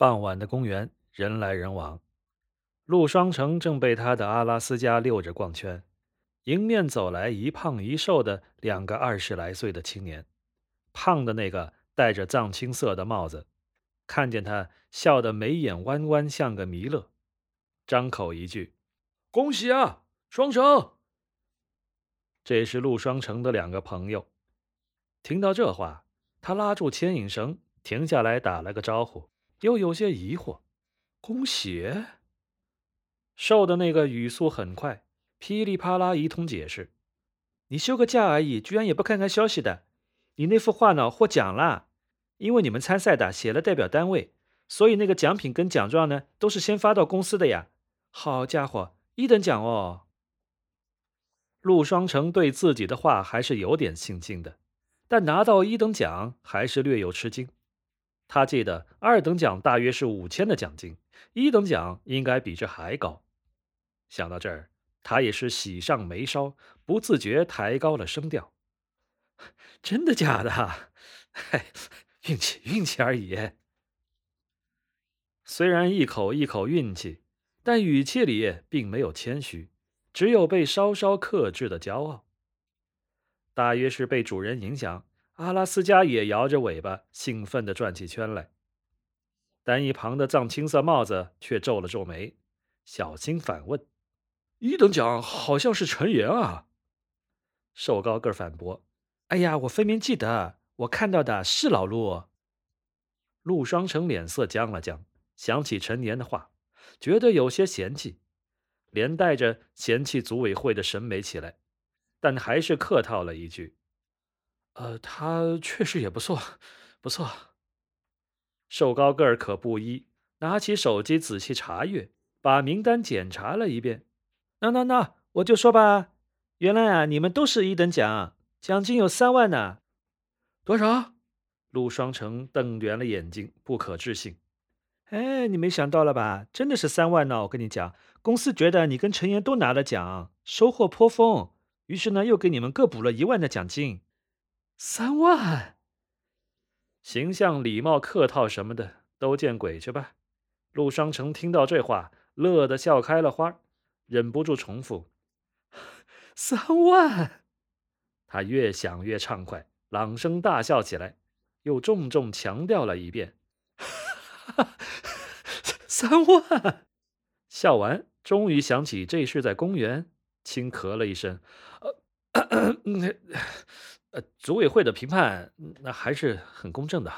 傍晚的公园，人来人往。陆双成正被他的阿拉斯加遛着逛圈，迎面走来一胖一瘦的两个二十来岁的青年。胖的那个戴着藏青色的帽子，看见他笑得眉眼弯弯，像个弥勒，张口一句：“恭喜啊，双成！”这是陆双成的两个朋友。听到这话，他拉住牵引绳，停下来打了个招呼。又有些疑惑，恭喜！瘦的那个语速很快，噼里啪啦一通解释。你休个假而已，居然也不看看消息的。你那幅画呢？获奖了，因为你们参赛的写了代表单位，所以那个奖品跟奖状呢，都是先发到公司的呀。好家伙，一等奖哦！陆双成对自己的画还是有点信心的，但拿到一等奖还是略有吃惊。他记得二等奖大约是五千的奖金，一等奖应该比这还高。想到这儿，他也是喜上眉梢，不自觉抬高了声调：“真的假的？嗨，运气，运气而已。”虽然一口一口运气，但语气里并没有谦虚，只有被稍稍克制的骄傲。大约是被主人影响。阿拉斯加也摇着尾巴，兴奋地转起圈来，但一旁的藏青色帽子却皱了皱眉，小心反问：“一等奖好像是陈岩啊？”瘦高个反驳：“哎呀，我分明记得，我看到的是老陆。”陆双成脸色僵了僵，想起陈年的话，觉得有些嫌弃，连带着嫌弃组委会的审美起来，但还是客套了一句。呃，他确实也不错，不错。瘦高个儿可不依，拿起手机仔细查阅，把名单检查了一遍。那那那，我就说吧，原来啊，你们都是一等奖，奖金有三万呢。多少？陆双成瞪圆了眼睛，不可置信。哎，你没想到了吧？真的是三万呢！我跟你讲，公司觉得你跟陈岩都拿了奖，收获颇丰，于是呢，又给你们各补了一万的奖金。三万，形象、礼貌、客套什么的都见鬼去吧！陆双成听到这话，乐得笑开了花，忍不住重复：“三万！”他越想越畅快，朗声大笑起来，又重重强调了一遍：“三万！” 笑完，终于想起这是在公园，轻咳了一声：“呃。”呃，组委会的评判那还是很公正的。